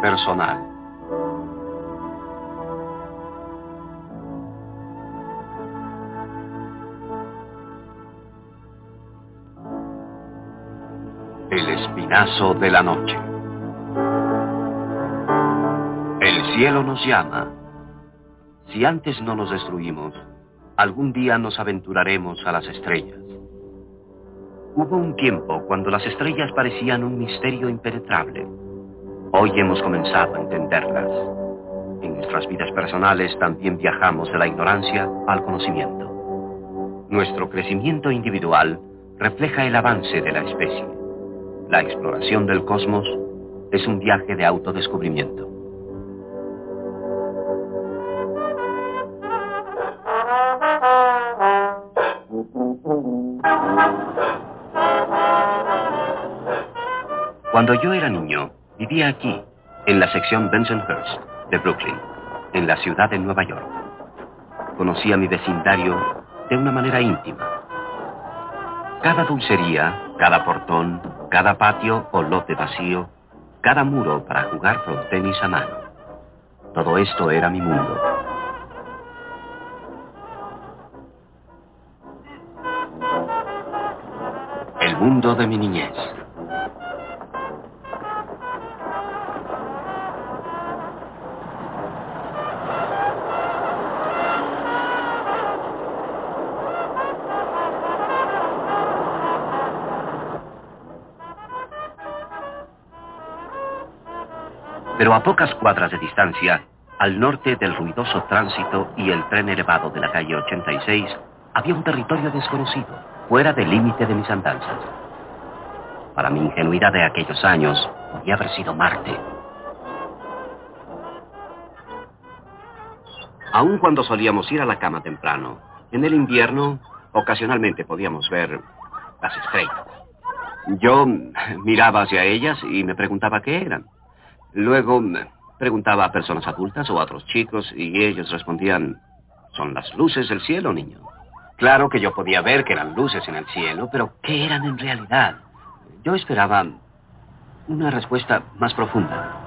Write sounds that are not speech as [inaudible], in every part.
personal. El espinazo de la noche. El cielo nos llama. Si antes no nos destruimos, algún día nos aventuraremos a las estrellas. Hubo un tiempo cuando las estrellas parecían un misterio impenetrable Hoy hemos comenzado a entenderlas. En nuestras vidas personales también viajamos de la ignorancia al conocimiento. Nuestro crecimiento individual refleja el avance de la especie. La exploración del cosmos es un viaje de autodescubrimiento. Cuando yo era niño, Vivía aquí, en la sección Bensonhurst de Brooklyn, en la ciudad de Nueva York. Conocía mi vecindario de una manera íntima. Cada dulcería, cada portón, cada patio o lote vacío, cada muro para jugar frontenis a mano. Todo esto era mi mundo. El mundo de mi niñez. Pero a pocas cuadras de distancia, al norte del ruidoso tránsito y el tren elevado de la calle 86, había un territorio desconocido, fuera del límite de mis andanzas. Para mi ingenuidad de aquellos años, podía haber sido Marte. Aun cuando solíamos ir a la cama temprano, en el invierno ocasionalmente podíamos ver las estrellas. Yo miraba hacia ellas y me preguntaba qué eran. Luego preguntaba a personas adultas o a otros chicos y ellos respondían, son las luces del cielo, niño. Claro que yo podía ver que eran luces en el cielo, pero ¿qué eran en realidad? Yo esperaba una respuesta más profunda.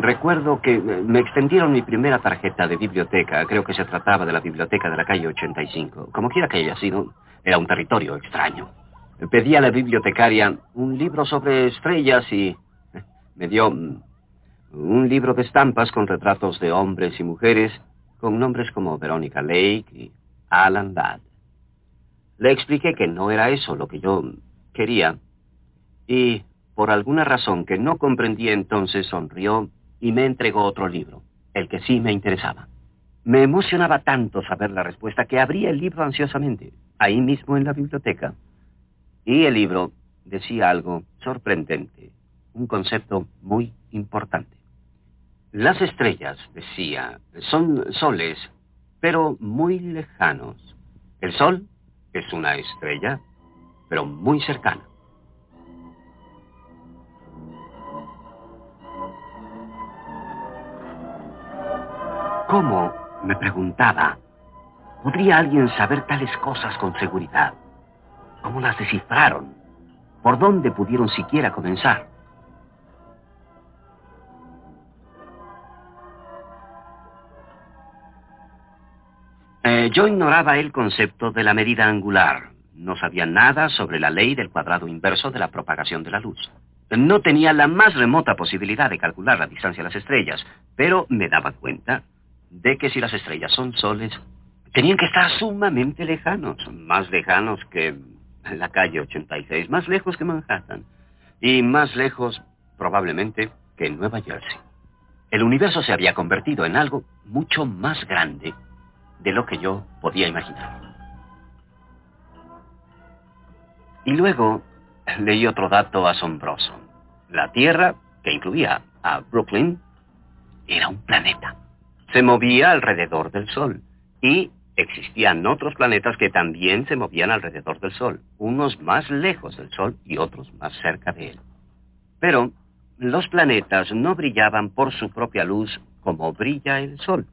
Recuerdo que me extendieron mi primera tarjeta de biblioteca. Creo que se trataba de la biblioteca de la calle 85. Como quiera que haya sido, era un territorio extraño. Pedí a la bibliotecaria un libro sobre estrellas y me dio un libro de estampas con retratos de hombres y mujeres con nombres como Verónica Lake y Alan Ladd. Le expliqué que no era eso lo que yo quería y por alguna razón que no comprendí entonces sonrió y me entregó otro libro, el que sí me interesaba. Me emocionaba tanto saber la respuesta que abrí el libro ansiosamente, ahí mismo en la biblioteca. Y el libro decía algo sorprendente, un concepto muy importante. Las estrellas, decía, son soles, pero muy lejanos. El sol es una estrella, pero muy cercana. ¿Cómo, me preguntaba, podría alguien saber tales cosas con seguridad? ¿Cómo las descifraron? ¿Por dónde pudieron siquiera comenzar? Eh, yo ignoraba el concepto de la medida angular. No sabía nada sobre la ley del cuadrado inverso de la propagación de la luz. No tenía la más remota posibilidad de calcular la distancia a las estrellas, pero me daba cuenta de que si las estrellas son soles, tenían que estar sumamente lejanos, más lejanos que la calle 86, más lejos que Manhattan y más lejos probablemente que Nueva Jersey. El universo se había convertido en algo mucho más grande de lo que yo podía imaginar. Y luego leí otro dato asombroso. La Tierra, que incluía a Brooklyn, era un planeta. Se movía alrededor del Sol y existían otros planetas que también se movían alrededor del Sol, unos más lejos del Sol y otros más cerca de él. Pero los planetas no brillaban por su propia luz como brilla el Sol.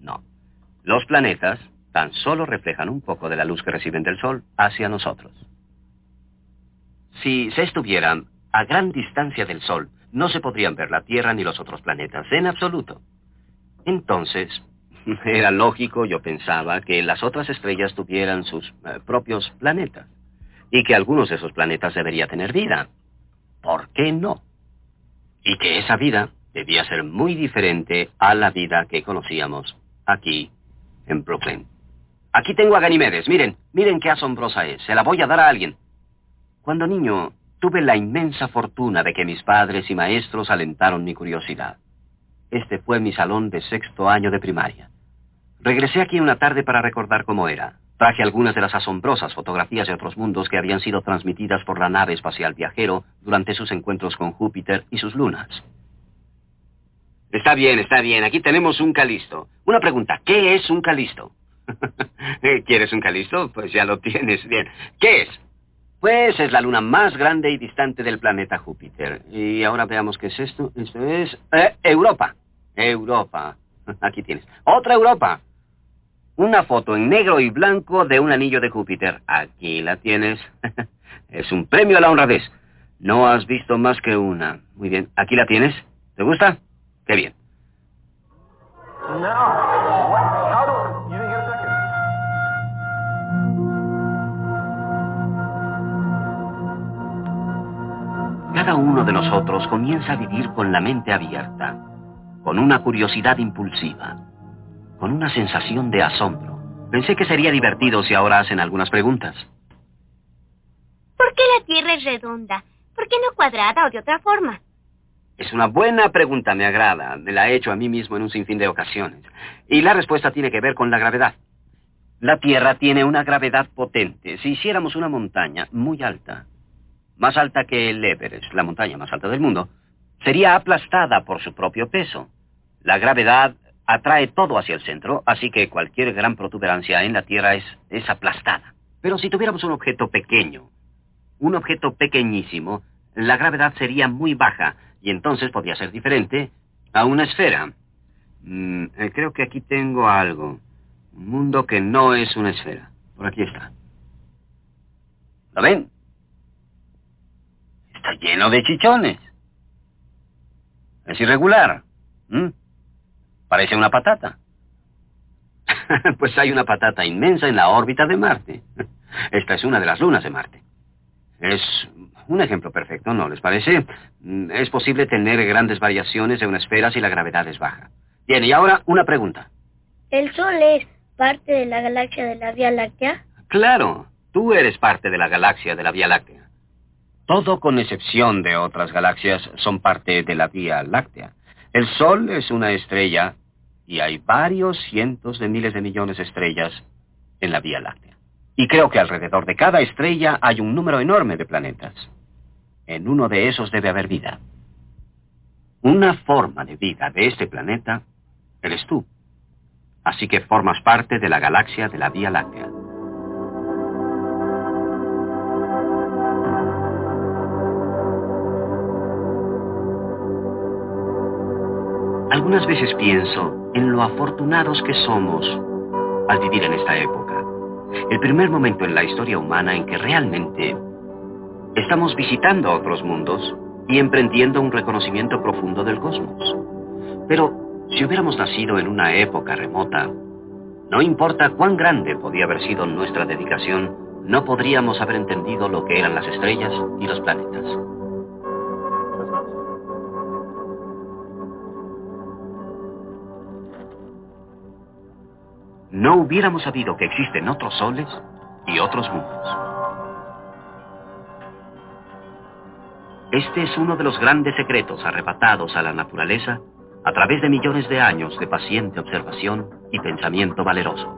No. Los planetas tan solo reflejan un poco de la luz que reciben del Sol hacia nosotros. Si se estuvieran a gran distancia del Sol, no se podrían ver la Tierra ni los otros planetas, en absoluto. Entonces, [laughs] era lógico, yo pensaba, que las otras estrellas tuvieran sus eh, propios planetas y que algunos de esos planetas debería tener vida. ¿Por qué no? Y que esa vida debía ser muy diferente a la vida que conocíamos aquí en Brooklyn. Aquí tengo a Ganimedes. Miren, miren qué asombrosa es. Se la voy a dar a alguien. Cuando niño, tuve la inmensa fortuna de que mis padres y maestros alentaron mi curiosidad. Este fue mi salón de sexto año de primaria. Regresé aquí una tarde para recordar cómo era. Traje algunas de las asombrosas fotografías de otros mundos que habían sido transmitidas por la nave espacial viajero durante sus encuentros con Júpiter y sus lunas. Está bien, está bien. Aquí tenemos un calisto. Una pregunta, ¿qué es un calisto? [laughs] ¿Quieres un calisto? Pues ya lo tienes. Bien. ¿Qué es? Pues es la luna más grande y distante del planeta Júpiter. Y ahora veamos qué es esto. Esto es eh, Europa. Europa. [laughs] Aquí tienes. Otra Europa. Una foto en negro y blanco de un anillo de Júpiter. Aquí la tienes. [laughs] es un premio a la honradez. No has visto más que una. Muy bien. Aquí la tienes. ¿Te gusta? Qué bien. Cada uno de nosotros comienza a vivir con la mente abierta, con una curiosidad impulsiva, con una sensación de asombro. Pensé que sería divertido si ahora hacen algunas preguntas. ¿Por qué la Tierra es redonda? ¿Por qué no cuadrada o de otra forma? Es una buena pregunta, me agrada. Me la he hecho a mí mismo en un sinfín de ocasiones. Y la respuesta tiene que ver con la gravedad. La Tierra tiene una gravedad potente. Si hiciéramos una montaña muy alta, más alta que el Everest, la montaña más alta del mundo, sería aplastada por su propio peso. La gravedad atrae todo hacia el centro, así que cualquier gran protuberancia en la Tierra es, es aplastada. Pero si tuviéramos un objeto pequeño, un objeto pequeñísimo, la gravedad sería muy baja y entonces podría ser diferente a una esfera. Mm, eh, creo que aquí tengo algo. Un mundo que no es una esfera. Por aquí está. ¿Lo ven? Está lleno de chichones. Es irregular. Parece una patata. [laughs] pues hay una patata inmensa en la órbita de Marte. [laughs] Esta es una de las lunas de Marte. Es un ejemplo perfecto, ¿no les parece? Mm, es posible tener grandes variaciones de una esfera si la gravedad es baja. Bien, y ahora una pregunta. ¿El Sol es parte de la galaxia de la Vía Láctea? Claro, tú eres parte de la galaxia de la Vía Láctea. Todo con excepción de otras galaxias son parte de la Vía Láctea. El Sol es una estrella y hay varios cientos de miles de millones de estrellas en la Vía Láctea. Y creo que alrededor de cada estrella hay un número enorme de planetas. En uno de esos debe haber vida. Una forma de vida de este planeta eres tú. Así que formas parte de la galaxia de la Vía Láctea. Algunas veces pienso en lo afortunados que somos al vivir en esta época. El primer momento en la historia humana en que realmente Estamos visitando otros mundos y emprendiendo un reconocimiento profundo del cosmos. Pero si hubiéramos nacido en una época remota, no importa cuán grande podía haber sido nuestra dedicación, no podríamos haber entendido lo que eran las estrellas y los planetas. No hubiéramos sabido que existen otros soles y otros mundos. Este es uno de los grandes secretos arrebatados a la naturaleza a través de millones de años de paciente observación y pensamiento valeroso.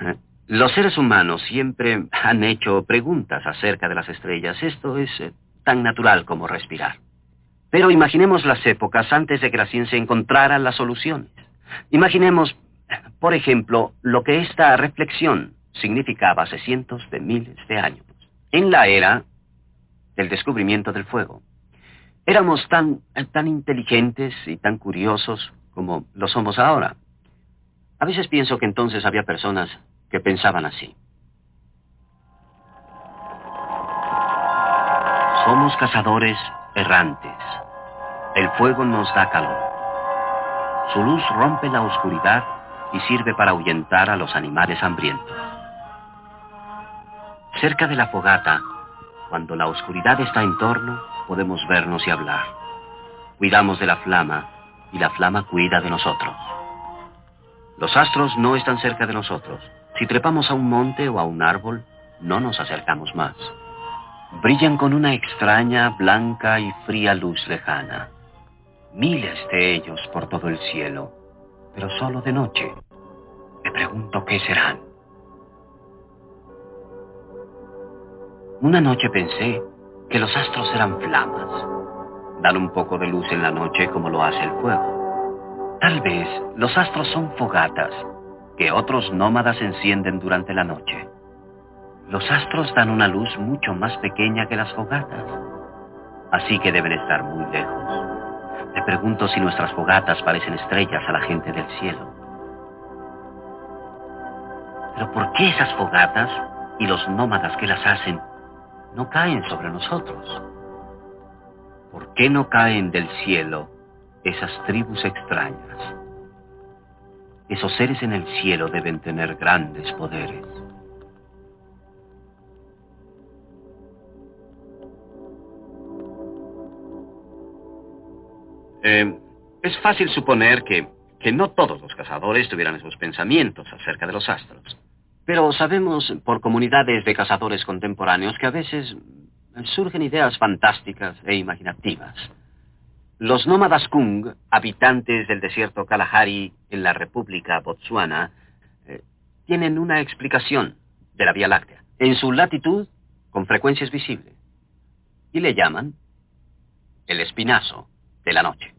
¿Eh? Los seres humanos siempre han hecho preguntas acerca de las estrellas. Esto es eh, tan natural como respirar. Pero imaginemos las épocas antes de que la ciencia encontrara las soluciones. Imaginemos, por ejemplo, lo que esta reflexión significaba hace cientos de miles de años, en la era del descubrimiento del fuego. Éramos tan, tan inteligentes y tan curiosos como lo somos ahora. A veces pienso que entonces había personas que pensaban así. Somos cazadores errantes. El fuego nos da calor. Su luz rompe la oscuridad y sirve para ahuyentar a los animales hambrientos. Cerca de la fogata, cuando la oscuridad está en torno, podemos vernos y hablar. Cuidamos de la flama y la flama cuida de nosotros. Los astros no están cerca de nosotros. Si trepamos a un monte o a un árbol, no nos acercamos más. Brillan con una extraña, blanca y fría luz lejana. Miles de ellos por todo el cielo, pero solo de noche. Me pregunto qué serán. Una noche pensé que los astros eran flamas. Dan un poco de luz en la noche como lo hace el fuego. Tal vez los astros son fogatas que otros nómadas encienden durante la noche. Los astros dan una luz mucho más pequeña que las fogatas, así que deben estar muy lejos. Me pregunto si nuestras fogatas parecen estrellas a la gente del cielo. Pero ¿por qué esas fogatas y los nómadas que las hacen no caen sobre nosotros? ¿Por qué no caen del cielo esas tribus extrañas? Esos seres en el cielo deben tener grandes poderes. Eh, es fácil suponer que, que no todos los cazadores tuvieran esos pensamientos acerca de los astros. Pero sabemos por comunidades de cazadores contemporáneos que a veces surgen ideas fantásticas e imaginativas. Los nómadas Kung, habitantes del desierto Kalahari en la República Botsuana, eh, tienen una explicación de la Vía Láctea. En su latitud, con frecuencia es visible. Y le llaman el espinazo de la noche.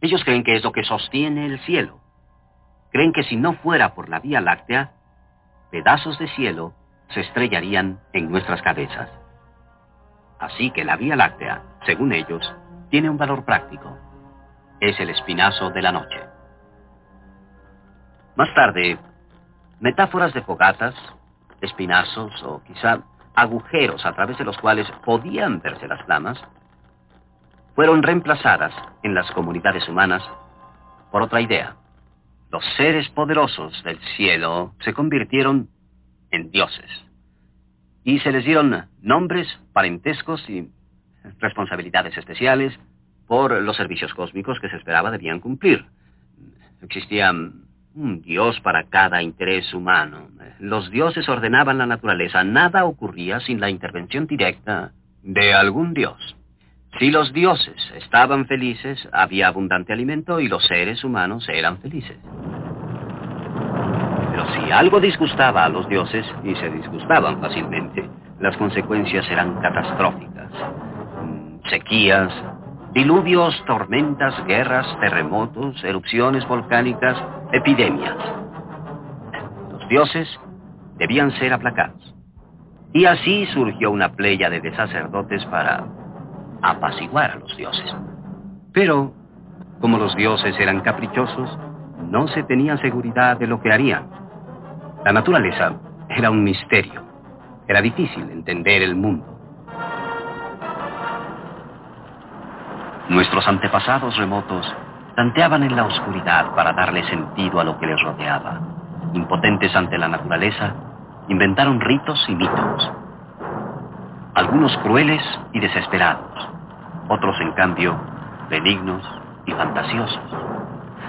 Ellos creen que es lo que sostiene el cielo. Creen que si no fuera por la Vía Láctea, pedazos de cielo se estrellarían en nuestras cabezas. Así que la Vía Láctea, según ellos, tiene un valor práctico. Es el espinazo de la noche. Más tarde, metáforas de fogatas, espinazos o quizá agujeros a través de los cuales podían verse las flamas, fueron reemplazadas en las comunidades humanas por otra idea. Los seres poderosos del cielo se convirtieron en dioses y se les dieron nombres, parentescos y responsabilidades especiales por los servicios cósmicos que se esperaba debían cumplir. Existía un dios para cada interés humano. Los dioses ordenaban la naturaleza. Nada ocurría sin la intervención directa de algún dios. Si los dioses estaban felices, había abundante alimento y los seres humanos eran felices. Pero si algo disgustaba a los dioses, y se disgustaban fácilmente, las consecuencias eran catastróficas. Sequías, diluvios, tormentas, guerras, terremotos, erupciones volcánicas, epidemias. Los dioses debían ser aplacados. Y así surgió una playa de sacerdotes para apaciguar a los dioses. Pero, como los dioses eran caprichosos, no se tenía seguridad de lo que harían. La naturaleza era un misterio. Era difícil entender el mundo. Nuestros antepasados remotos tanteaban en la oscuridad para darle sentido a lo que les rodeaba. Impotentes ante la naturaleza, inventaron ritos y mitos. Algunos crueles y desesperados, otros en cambio benignos y fantasiosos.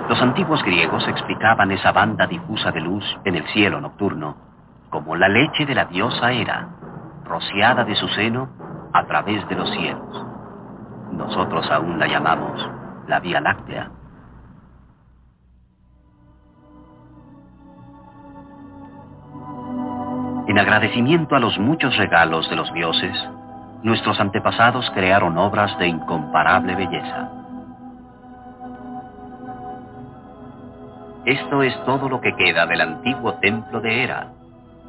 Los antiguos griegos explicaban esa banda difusa de luz en el cielo nocturno como la leche de la diosa Hera, rociada de su seno a través de los cielos. Nosotros aún la llamamos la Vía Láctea. En agradecimiento a los muchos regalos de los dioses, nuestros antepasados crearon obras de incomparable belleza. Esto es todo lo que queda del antiguo templo de Hera,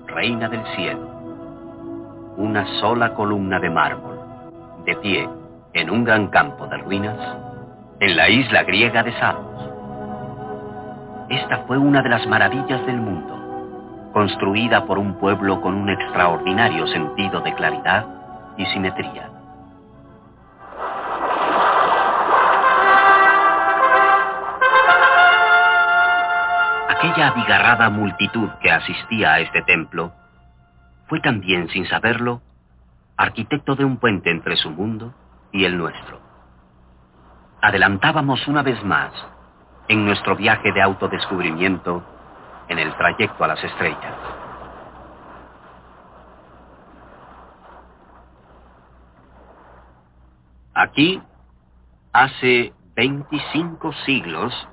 reina del cielo. Una sola columna de mármol, de pie, en un gran campo de ruinas, en la isla griega de Samos. Esta fue una de las maravillas del mundo, construida por un pueblo con un extraordinario sentido de claridad y simetría. Aquella abigarrada multitud que asistía a este templo fue también, sin saberlo, arquitecto de un puente entre su mundo y el nuestro. Adelantábamos una vez más en nuestro viaje de autodescubrimiento en el trayecto a las estrellas. Aquí, hace 25 siglos,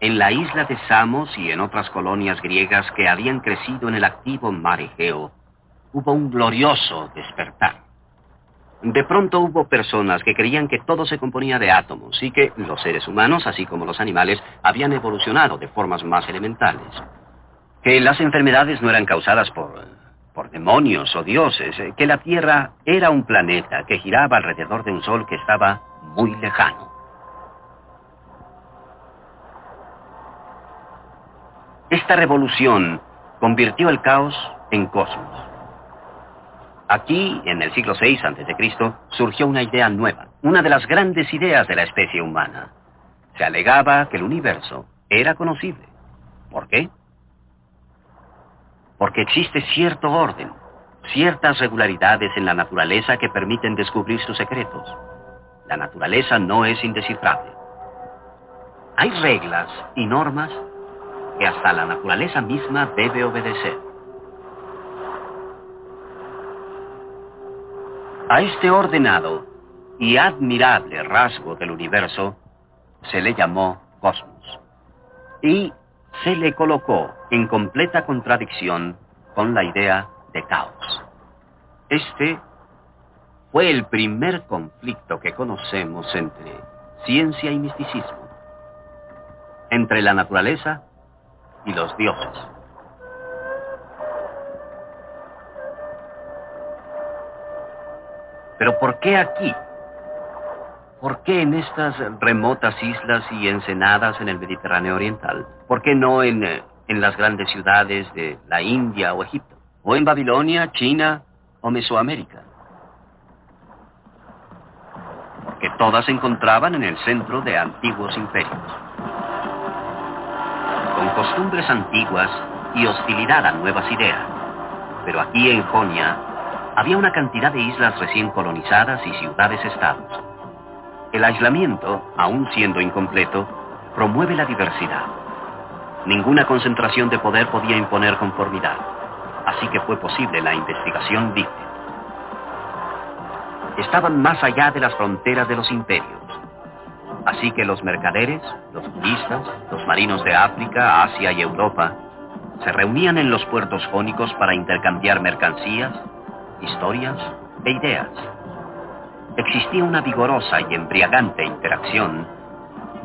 en la isla de Samos y en otras colonias griegas que habían crecido en el activo mar Egeo, hubo un glorioso despertar. De pronto hubo personas que creían que todo se componía de átomos y que los seres humanos, así como los animales, habían evolucionado de formas más elementales. Que las enfermedades no eran causadas por, por demonios o dioses, que la Tierra era un planeta que giraba alrededor de un sol que estaba muy lejano. Esta revolución convirtió el caos en cosmos. Aquí, en el siglo VI a.C., surgió una idea nueva, una de las grandes ideas de la especie humana. Se alegaba que el universo era conocible. ¿Por qué? Porque existe cierto orden, ciertas regularidades en la naturaleza que permiten descubrir sus secretos. La naturaleza no es indescifrable. Hay reglas y normas que hasta la naturaleza misma debe obedecer. A este ordenado y admirable rasgo del universo se le llamó cosmos y se le colocó en completa contradicción con la idea de caos. Este fue el primer conflicto que conocemos entre ciencia y misticismo, entre la naturaleza y los dioses. Pero ¿por qué aquí? ¿Por qué en estas remotas islas y ensenadas en el Mediterráneo Oriental? ¿Por qué no en, eh, en las grandes ciudades de la India o Egipto? ¿O en Babilonia, China o Mesoamérica? Porque todas se encontraban en el centro de antiguos imperios. Con costumbres antiguas y hostilidad a nuevas ideas. Pero aquí en Jonia había una cantidad de islas recién colonizadas y ciudades-estados. El aislamiento, aun siendo incompleto, promueve la diversidad. Ninguna concentración de poder podía imponer conformidad, así que fue posible la investigación libre. Estaban más allá de las fronteras de los imperios, así que los mercaderes, los turistas, los marinos de África, Asia y Europa se reunían en los puertos jónicos para intercambiar mercancías, historias e ideas. Existía una vigorosa y embriagante interacción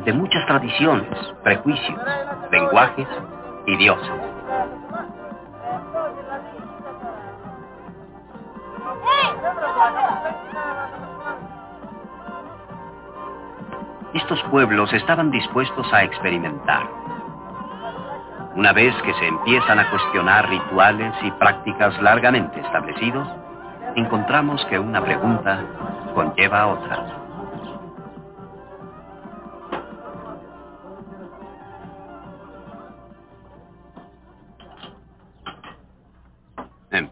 de muchas tradiciones, prejuicios, lenguajes y dioses. Estos pueblos estaban dispuestos a experimentar. Una vez que se empiezan a cuestionar rituales y prácticas largamente establecidos, encontramos que una pregunta conlleva a otra. Em,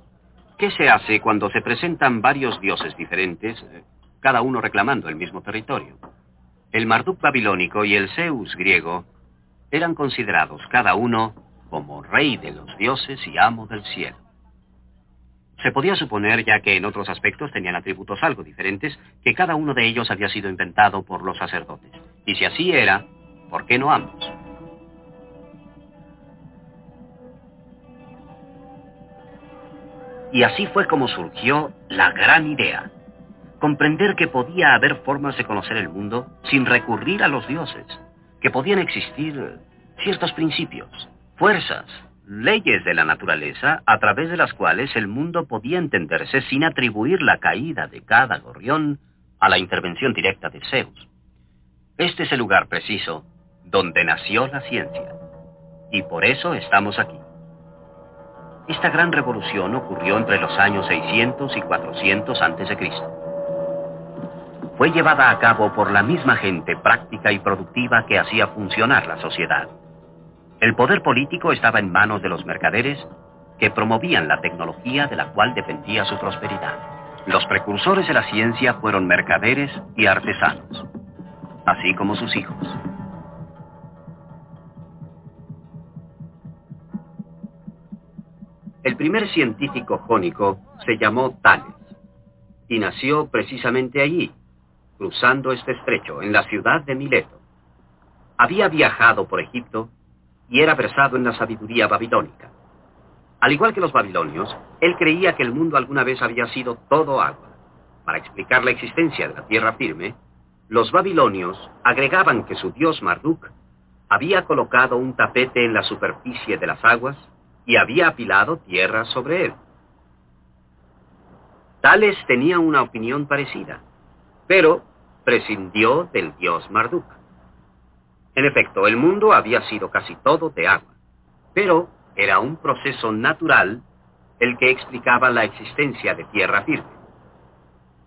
¿Qué se hace cuando se presentan varios dioses diferentes, eh, cada uno reclamando el mismo territorio? El Marduk babilónico y el Zeus griego eran considerados cada uno como rey de los dioses y amo del cielo. Se podía suponer, ya que en otros aspectos tenían atributos algo diferentes, que cada uno de ellos había sido inventado por los sacerdotes. Y si así era, ¿por qué no ambos? Y así fue como surgió la gran idea. Comprender que podía haber formas de conocer el mundo sin recurrir a los dioses, que podían existir ciertos principios, fuerzas, leyes de la naturaleza a través de las cuales el mundo podía entenderse sin atribuir la caída de cada gorrión a la intervención directa de Zeus. Este es el lugar preciso donde nació la ciencia. Y por eso estamos aquí. Esta gran revolución ocurrió entre los años 600 y 400 a.C. Fue llevada a cabo por la misma gente práctica y productiva que hacía funcionar la sociedad. El poder político estaba en manos de los mercaderes que promovían la tecnología de la cual dependía su prosperidad. Los precursores de la ciencia fueron mercaderes y artesanos, así como sus hijos. El primer científico jónico se llamó Tales y nació precisamente allí, cruzando este estrecho, en la ciudad de Mileto. Había viajado por Egipto y era versado en la sabiduría babilónica. Al igual que los babilonios, él creía que el mundo alguna vez había sido todo agua. Para explicar la existencia de la tierra firme, los babilonios agregaban que su dios Marduk había colocado un tapete en la superficie de las aguas y había apilado tierra sobre él. Tales tenía una opinión parecida, pero prescindió del dios Marduk. En efecto, el mundo había sido casi todo de agua, pero era un proceso natural el que explicaba la existencia de tierra firme.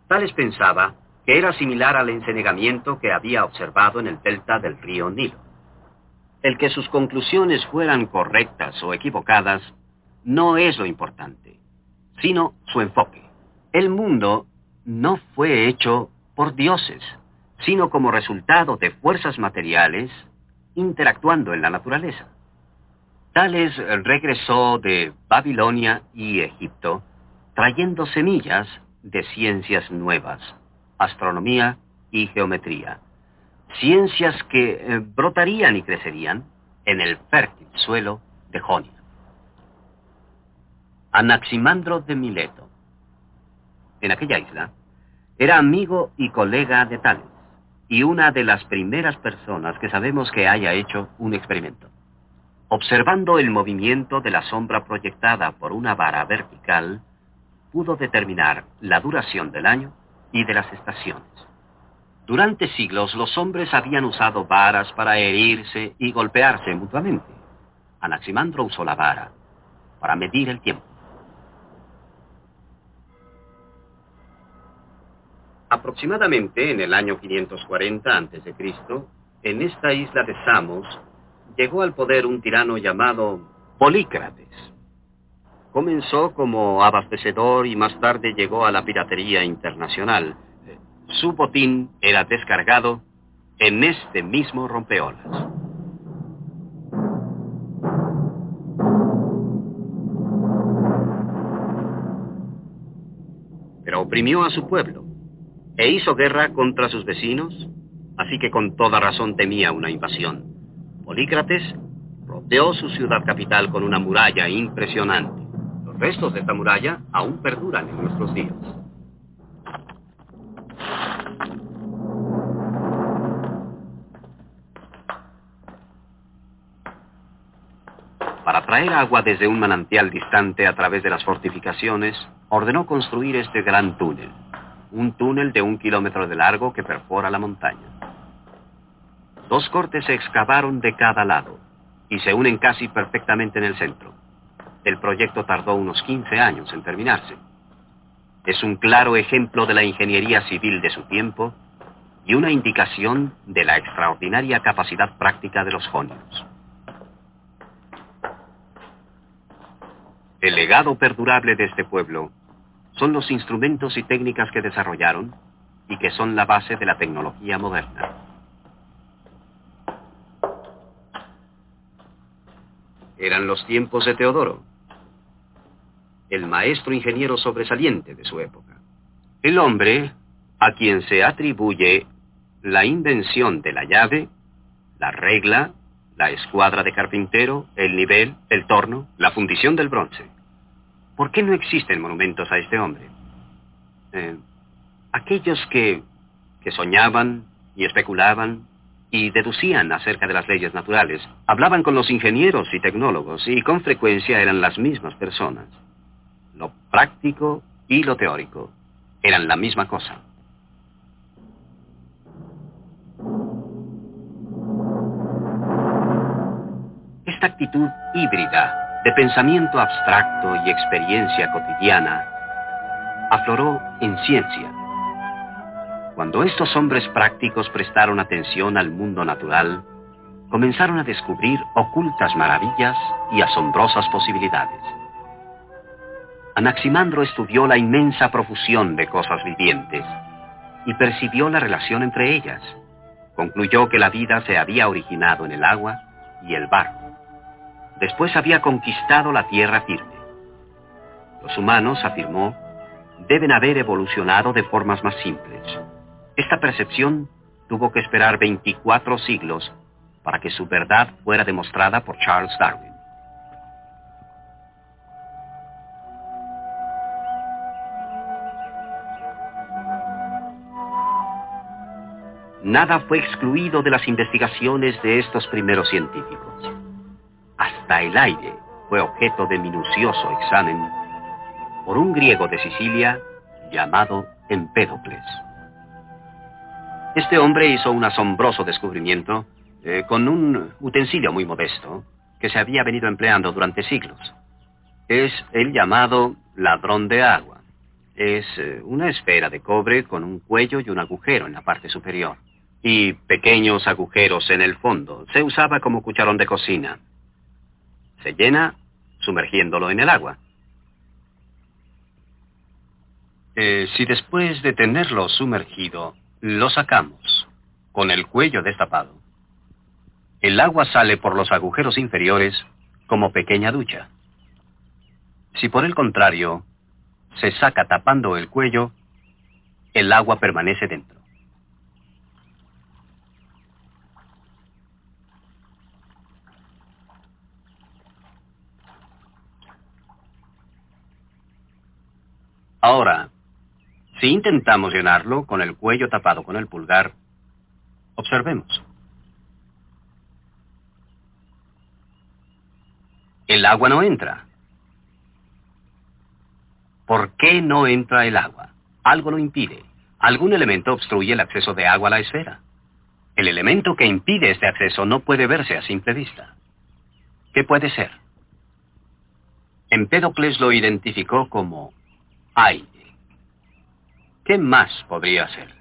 Tales pensaba que era similar al encenegamiento que había observado en el delta del río Nilo. El que sus conclusiones fueran correctas o equivocadas no es lo importante, sino su enfoque. El mundo no fue hecho por dioses, sino como resultado de fuerzas materiales interactuando en la naturaleza. Tales regresó de Babilonia y Egipto trayendo semillas de ciencias nuevas, astronomía y geometría ciencias que eh, brotarían y crecerían en el fértil suelo de Jonia. Anaximandro de Mileto, en aquella isla, era amigo y colega de Tales, y una de las primeras personas que sabemos que haya hecho un experimento. Observando el movimiento de la sombra proyectada por una vara vertical, pudo determinar la duración del año y de las estaciones. Durante siglos los hombres habían usado varas para herirse y golpearse mutuamente. Anaximandro usó la vara para medir el tiempo. Aproximadamente en el año 540 a.C., en esta isla de Samos, llegó al poder un tirano llamado Polícrates. Comenzó como abastecedor y más tarde llegó a la piratería internacional su botín era descargado en este mismo rompeolas. Pero oprimió a su pueblo e hizo guerra contra sus vecinos, así que con toda razón temía una invasión. Polícrates rodeó su ciudad capital con una muralla impresionante. Los restos de esta muralla aún perduran en nuestros días. Para traer agua desde un manantial distante a través de las fortificaciones, ordenó construir este gran túnel, un túnel de un kilómetro de largo que perfora la montaña. Dos cortes se excavaron de cada lado y se unen casi perfectamente en el centro. El proyecto tardó unos 15 años en terminarse. Es un claro ejemplo de la ingeniería civil de su tiempo y una indicación de la extraordinaria capacidad práctica de los jonios. El legado perdurable de este pueblo son los instrumentos y técnicas que desarrollaron y que son la base de la tecnología moderna. Eran los tiempos de Teodoro, el maestro ingeniero sobresaliente de su época. El hombre a quien se atribuye la invención de la llave, la regla, la escuadra de carpintero, el nivel, el torno, la fundición del bronce. ¿Por qué no existen monumentos a este hombre? Eh, aquellos que, que soñaban y especulaban y deducían acerca de las leyes naturales, hablaban con los ingenieros y tecnólogos y con frecuencia eran las mismas personas. Lo práctico y lo teórico eran la misma cosa. Esta actitud híbrida de pensamiento abstracto y experiencia cotidiana afloró en ciencia. Cuando estos hombres prácticos prestaron atención al mundo natural, comenzaron a descubrir ocultas maravillas y asombrosas posibilidades. Anaximandro estudió la inmensa profusión de cosas vivientes y percibió la relación entre ellas. Concluyó que la vida se había originado en el agua y el barro. Después había conquistado la tierra firme. Los humanos, afirmó, deben haber evolucionado de formas más simples. Esta percepción tuvo que esperar 24 siglos para que su verdad fuera demostrada por Charles Darwin. Nada fue excluido de las investigaciones de estos primeros científicos. Hasta el aire fue objeto de minucioso examen por un griego de Sicilia llamado Empédocles. Este hombre hizo un asombroso descubrimiento eh, con un utensilio muy modesto que se había venido empleando durante siglos. Es el llamado ladrón de agua. Es eh, una esfera de cobre con un cuello y un agujero en la parte superior y pequeños agujeros en el fondo. Se usaba como cucharón de cocina. Se llena sumergiéndolo en el agua. Eh, si después de tenerlo sumergido lo sacamos con el cuello destapado, el agua sale por los agujeros inferiores como pequeña ducha. Si por el contrario se saca tapando el cuello, el agua permanece dentro. Ahora, si intentamos llenarlo con el cuello tapado con el pulgar, observemos. El agua no entra. ¿Por qué no entra el agua? Algo lo impide. Algún elemento obstruye el acceso de agua a la esfera. El elemento que impide este acceso no puede verse a simple vista. ¿Qué puede ser? Empédocles lo identificó como aire. ¿Qué más podría ser?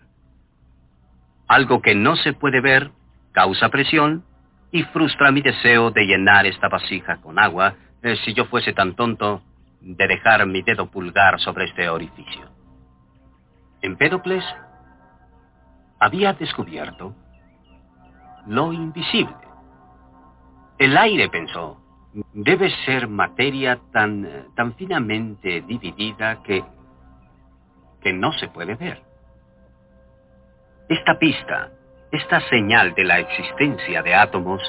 Algo que no se puede ver causa presión y frustra mi deseo de llenar esta vasija con agua eh, si yo fuese tan tonto de dejar mi dedo pulgar sobre este orificio. Empédocles había descubierto lo invisible. El aire, pensó, debe ser materia tan, tan finamente dividida que, que no se puede ver. Esta pista, esta señal de la existencia de átomos,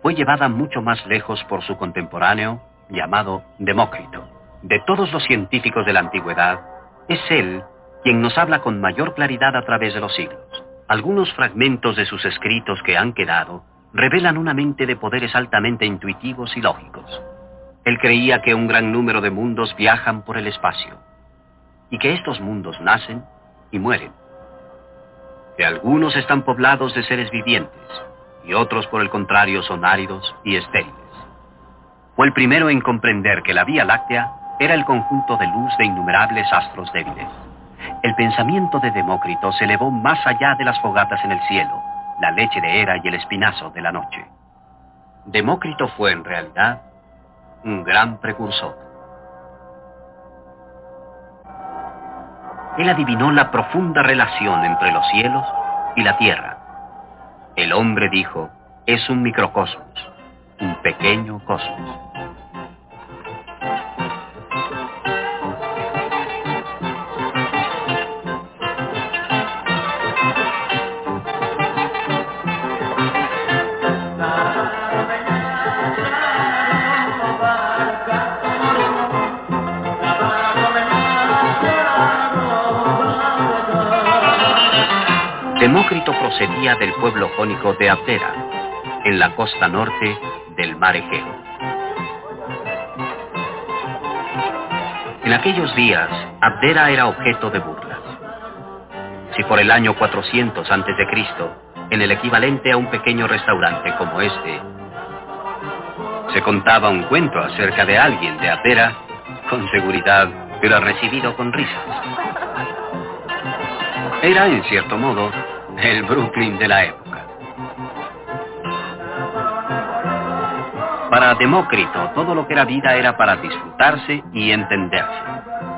fue llevada mucho más lejos por su contemporáneo llamado Demócrito. De todos los científicos de la antigüedad, es él quien nos habla con mayor claridad a través de los siglos. Algunos fragmentos de sus escritos que han quedado revelan una mente de poderes altamente intuitivos y lógicos. Él creía que un gran número de mundos viajan por el espacio y que estos mundos nacen y mueren. Que algunos están poblados de seres vivientes y otros, por el contrario, son áridos y estériles. Fue el primero en comprender que la Vía Láctea era el conjunto de luz de innumerables astros débiles. El pensamiento de Demócrito se elevó más allá de las fogatas en el cielo la leche de Hera y el espinazo de la noche. Demócrito fue en realidad un gran precursor. Él adivinó la profunda relación entre los cielos y la tierra. El hombre dijo, es un microcosmos, un pequeño cosmos. Demócrito procedía del pueblo jónico de Abdera, en la costa norte del mar Egeo. En aquellos días, Abdera era objeto de burlas. Si por el año 400 a.C., en el equivalente a un pequeño restaurante como este, se contaba un cuento acerca de alguien de Abdera, con seguridad era recibido con risas. Era, en cierto modo, el Brooklyn de la época. Para Demócrito, todo lo que era vida era para disfrutarse y entenderse.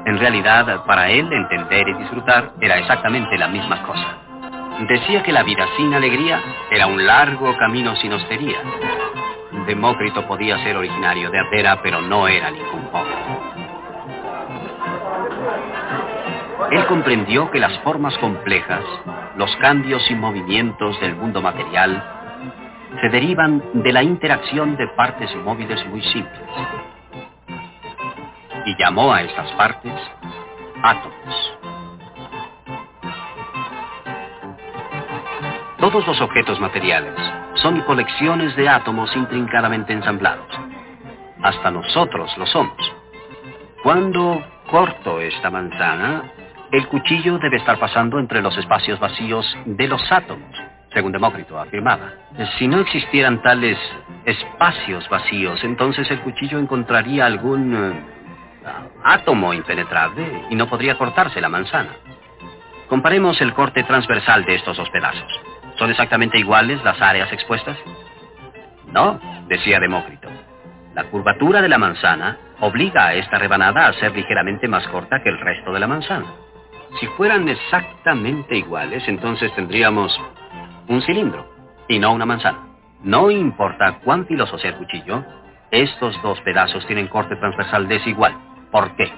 En realidad, para él, entender y disfrutar era exactamente la misma cosa. Decía que la vida sin alegría era un largo camino sin hostería. Demócrito podía ser originario de Atera, pero no era ningún pobre. Él comprendió que las formas complejas, los cambios y movimientos del mundo material, se derivan de la interacción de partes móviles muy simples. Y llamó a estas partes átomos. Todos los objetos materiales son colecciones de átomos intrincadamente ensamblados. Hasta nosotros lo somos. Cuando corto esta manzana, el cuchillo debe estar pasando entre los espacios vacíos de los átomos, según Demócrito afirmaba. Si no existieran tales espacios vacíos, entonces el cuchillo encontraría algún eh, átomo impenetrable y no podría cortarse la manzana. Comparemos el corte transversal de estos dos pedazos. ¿Son exactamente iguales las áreas expuestas? No, decía Demócrito. La curvatura de la manzana obliga a esta rebanada a ser ligeramente más corta que el resto de la manzana. Si fueran exactamente iguales, entonces tendríamos un cilindro y no una manzana. No importa cuán filoso sea el cuchillo, estos dos pedazos tienen corte transversal desigual. ¿Por qué?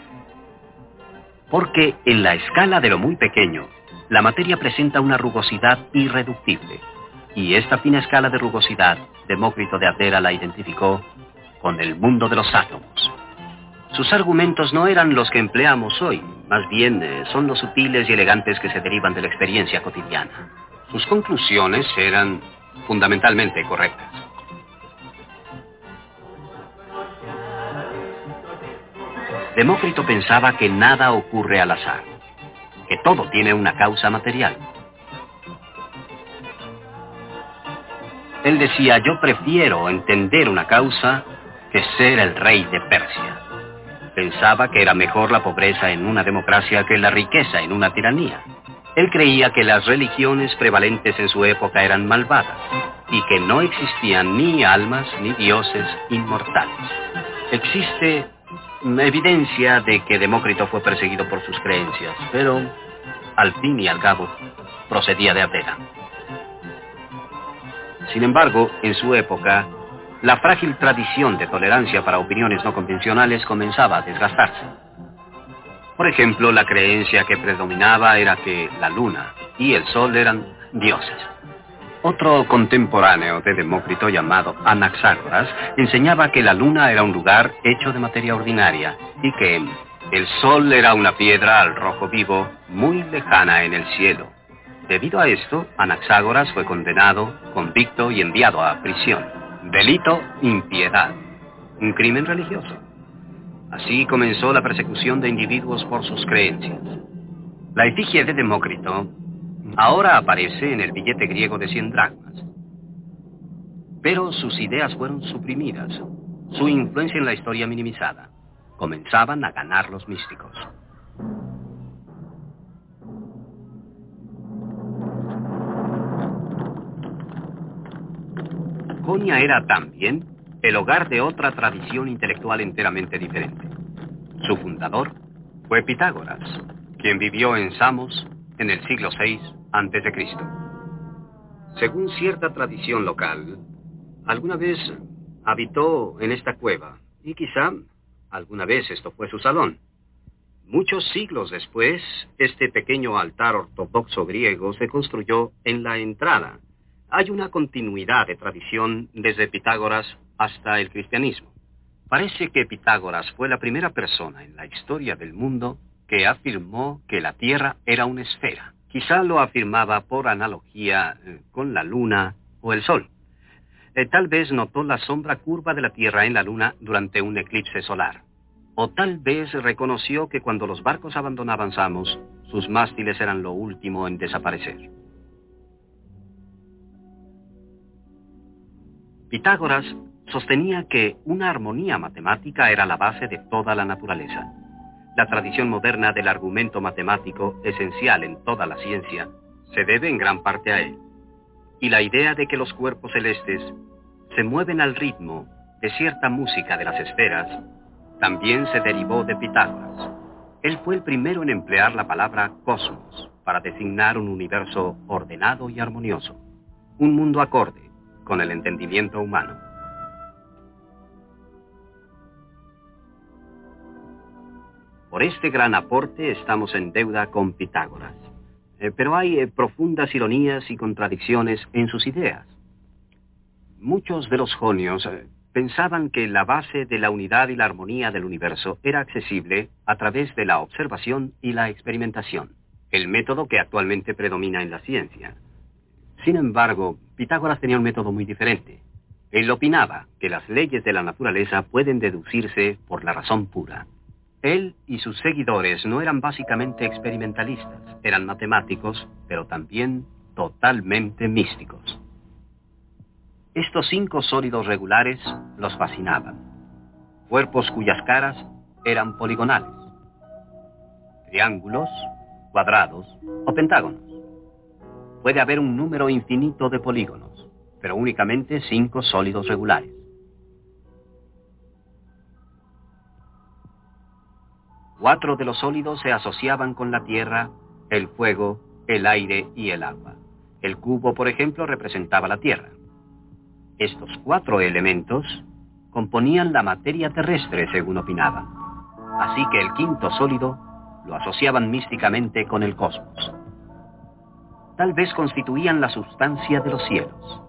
Porque en la escala de lo muy pequeño, la materia presenta una rugosidad irreductible. Y esta fina escala de rugosidad, Demócrito de Adera la identificó con el mundo de los átomos. Sus argumentos no eran los que empleamos hoy, más bien eh, son los sutiles y elegantes que se derivan de la experiencia cotidiana. Sus conclusiones eran fundamentalmente correctas. Demócrito pensaba que nada ocurre al azar, que todo tiene una causa material. Él decía, yo prefiero entender una causa que ser el rey de Persia. Pensaba que era mejor la pobreza en una democracia que la riqueza en una tiranía. Él creía que las religiones prevalentes en su época eran malvadas y que no existían ni almas ni dioses inmortales. Existe evidencia de que Demócrito fue perseguido por sus creencias, pero al fin y al cabo procedía de Atena. Sin embargo, en su época, la frágil tradición de tolerancia para opiniones no convencionales comenzaba a desgastarse. Por ejemplo, la creencia que predominaba era que la luna y el sol eran dioses. Otro contemporáneo de Demócrito llamado Anaxágoras enseñaba que la luna era un lugar hecho de materia ordinaria y que el sol era una piedra al rojo vivo muy lejana en el cielo. Debido a esto, Anaxágoras fue condenado, convicto y enviado a prisión. Delito, impiedad. Un crimen religioso. Así comenzó la persecución de individuos por sus creencias. La efigie de Demócrito ahora aparece en el billete griego de 100 dracmas. Pero sus ideas fueron suprimidas, su influencia en la historia minimizada. Comenzaban a ganar los místicos. Era también el hogar de otra tradición intelectual enteramente diferente. Su fundador fue Pitágoras, quien vivió en Samos en el siglo VI a.C. Según cierta tradición local, alguna vez habitó en esta cueva y quizá alguna vez esto fue su salón. Muchos siglos después, este pequeño altar ortodoxo griego se construyó en la entrada hay una continuidad de tradición desde Pitágoras hasta el cristianismo. Parece que Pitágoras fue la primera persona en la historia del mundo que afirmó que la Tierra era una esfera. Quizá lo afirmaba por analogía eh, con la luna o el sol. Eh, tal vez notó la sombra curva de la Tierra en la luna durante un eclipse solar. O tal vez reconoció que cuando los barcos abandonaban Samos, sus mástiles eran lo último en desaparecer. Pitágoras sostenía que una armonía matemática era la base de toda la naturaleza. La tradición moderna del argumento matemático, esencial en toda la ciencia, se debe en gran parte a él. Y la idea de que los cuerpos celestes se mueven al ritmo de cierta música de las esferas también se derivó de Pitágoras. Él fue el primero en emplear la palabra cosmos para designar un universo ordenado y armonioso, un mundo acorde con el entendimiento humano. Por este gran aporte estamos en deuda con Pitágoras. Eh, pero hay eh, profundas ironías y contradicciones en sus ideas. Muchos de los jonios eh, pensaban que la base de la unidad y la armonía del universo era accesible a través de la observación y la experimentación, el método que actualmente predomina en la ciencia. Sin embargo, Pitágoras tenía un método muy diferente. Él opinaba que las leyes de la naturaleza pueden deducirse por la razón pura. Él y sus seguidores no eran básicamente experimentalistas, eran matemáticos, pero también totalmente místicos. Estos cinco sólidos regulares los fascinaban. Cuerpos cuyas caras eran poligonales. Triángulos, cuadrados o pentágonos. Puede haber un número infinito de polígonos, pero únicamente cinco sólidos regulares. Cuatro de los sólidos se asociaban con la tierra, el fuego, el aire y el agua. El cubo, por ejemplo, representaba la tierra. Estos cuatro elementos componían la materia terrestre, según opinaban. Así que el quinto sólido lo asociaban místicamente con el cosmos. Tal vez constituían la sustancia de los cielos.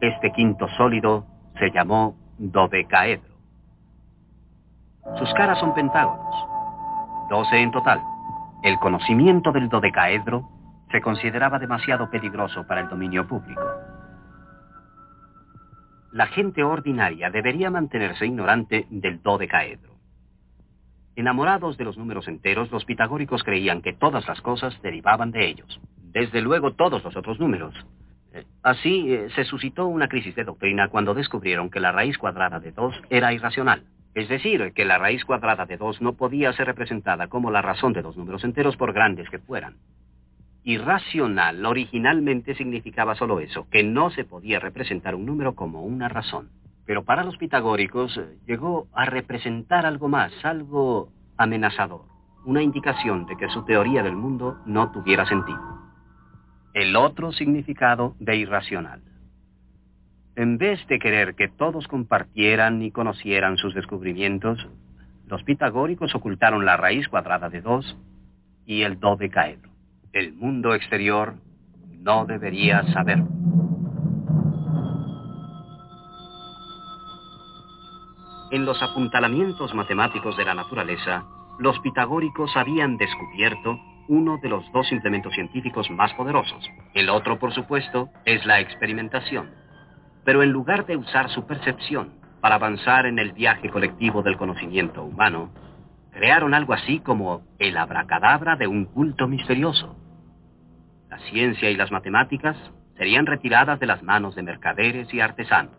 Este quinto sólido se llamó dodecaedro. Sus caras son pentágonos, doce en total. El conocimiento del dodecaedro se consideraba demasiado peligroso para el dominio público la gente ordinaria debería mantenerse ignorante del dodecaedro. Enamorados de los números enteros, los pitagóricos creían que todas las cosas derivaban de ellos. Desde luego todos los otros números. Eh, así eh, se suscitó una crisis de doctrina cuando descubrieron que la raíz cuadrada de 2 era irracional. Es decir, que la raíz cuadrada de 2 no podía ser representada como la razón de los números enteros por grandes que fueran. Irracional originalmente significaba solo eso, que no se podía representar un número como una razón. Pero para los pitagóricos eh, llegó a representar algo más, algo amenazador, una indicación de que su teoría del mundo no tuviera sentido. El otro significado de irracional. En vez de querer que todos compartieran y conocieran sus descubrimientos, los pitagóricos ocultaron la raíz cuadrada de dos y el dodecaedro el mundo exterior no debería saber. En los apuntalamientos matemáticos de la naturaleza, los pitagóricos habían descubierto uno de los dos implementos científicos más poderosos. El otro, por supuesto, es la experimentación. Pero en lugar de usar su percepción para avanzar en el viaje colectivo del conocimiento humano, crearon algo así como el abracadabra de un culto misterioso. La ciencia y las matemáticas serían retiradas de las manos de mercaderes y artesanos.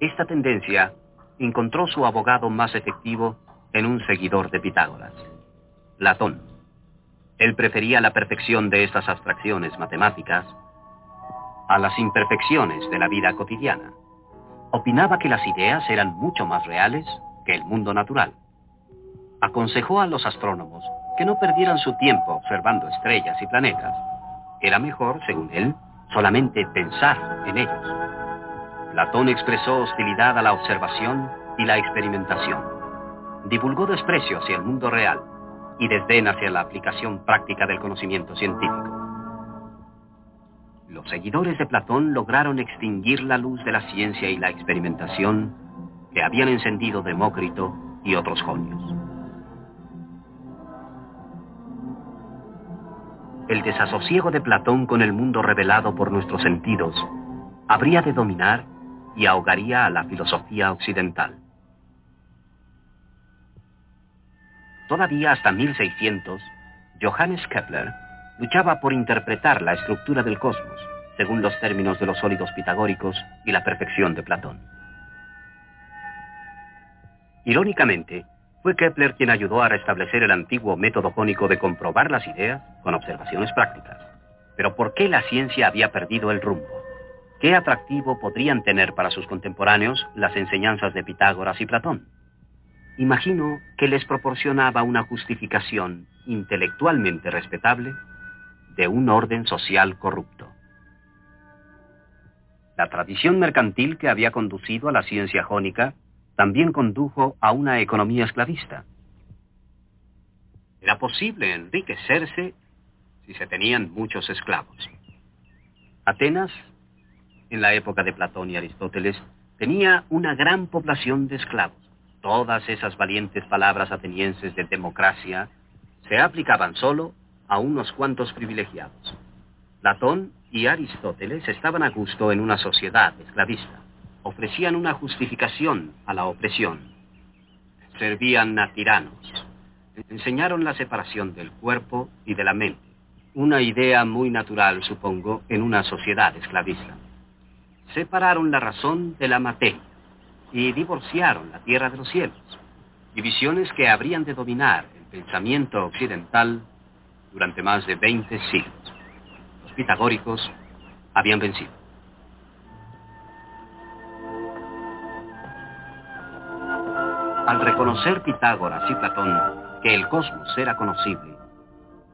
Esta tendencia encontró su abogado más efectivo en un seguidor de Pitágoras, Platón. Él prefería la perfección de estas abstracciones matemáticas a las imperfecciones de la vida cotidiana. Opinaba que las ideas eran mucho más reales que el mundo natural. Aconsejó a los astrónomos que no perdieran su tiempo observando estrellas y planetas, era mejor, según él, solamente pensar en ellos. Platón expresó hostilidad a la observación y la experimentación. Divulgó desprecio hacia el mundo real y desdén hacia la aplicación práctica del conocimiento científico. Los seguidores de Platón lograron extinguir la luz de la ciencia y la experimentación que habían encendido Demócrito y otros jonios. el desasosiego de Platón con el mundo revelado por nuestros sentidos habría de dominar y ahogaría a la filosofía occidental. Todavía hasta 1600, Johannes Kepler luchaba por interpretar la estructura del cosmos, según los términos de los sólidos pitagóricos y la perfección de Platón. Irónicamente, fue Kepler quien ayudó a restablecer el antiguo método jónico de comprobar las ideas con observaciones prácticas. Pero ¿por qué la ciencia había perdido el rumbo? ¿Qué atractivo podrían tener para sus contemporáneos las enseñanzas de Pitágoras y Platón? Imagino que les proporcionaba una justificación intelectualmente respetable de un orden social corrupto. La tradición mercantil que había conducido a la ciencia jónica también condujo a una economía esclavista. Era posible enriquecerse si se tenían muchos esclavos. Atenas, en la época de Platón y Aristóteles, tenía una gran población de esclavos. Todas esas valientes palabras atenienses de democracia se aplicaban solo a unos cuantos privilegiados. Platón y Aristóteles estaban a gusto en una sociedad esclavista ofrecían una justificación a la opresión. Servían a tiranos. Enseñaron la separación del cuerpo y de la mente. Una idea muy natural, supongo, en una sociedad esclavista. Separaron la razón de la materia y divorciaron la tierra de los cielos. Divisiones que habrían de dominar el pensamiento occidental durante más de 20 siglos. Los pitagóricos habían vencido. Al reconocer Pitágoras y Platón que el cosmos era conocible,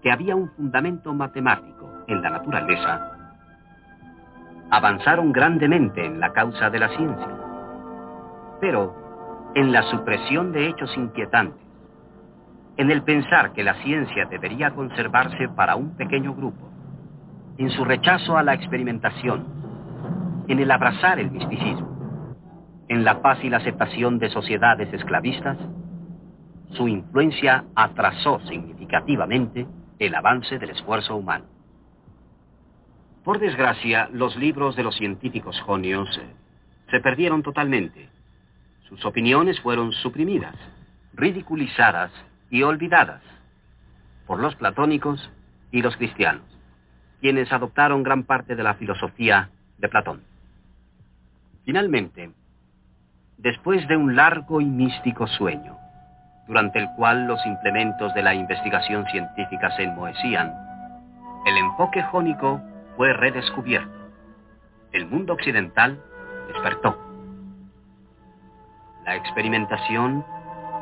que había un fundamento matemático en la naturaleza, avanzaron grandemente en la causa de la ciencia, pero en la supresión de hechos inquietantes, en el pensar que la ciencia debería conservarse para un pequeño grupo, en su rechazo a la experimentación, en el abrazar el misticismo, en la la aceptación de sociedades esclavistas, su influencia atrasó significativamente el avance del esfuerzo humano. Por desgracia, los libros de los científicos jonios eh, se perdieron totalmente. Sus opiniones fueron suprimidas, ridiculizadas y olvidadas por los platónicos y los cristianos, quienes adoptaron gran parte de la filosofía de Platón. Finalmente, después de un largo y místico sueño, durante el cual los implementos de la investigación científica se enmohecían, el enfoque jónico fue redescubierto. El mundo occidental despertó. La experimentación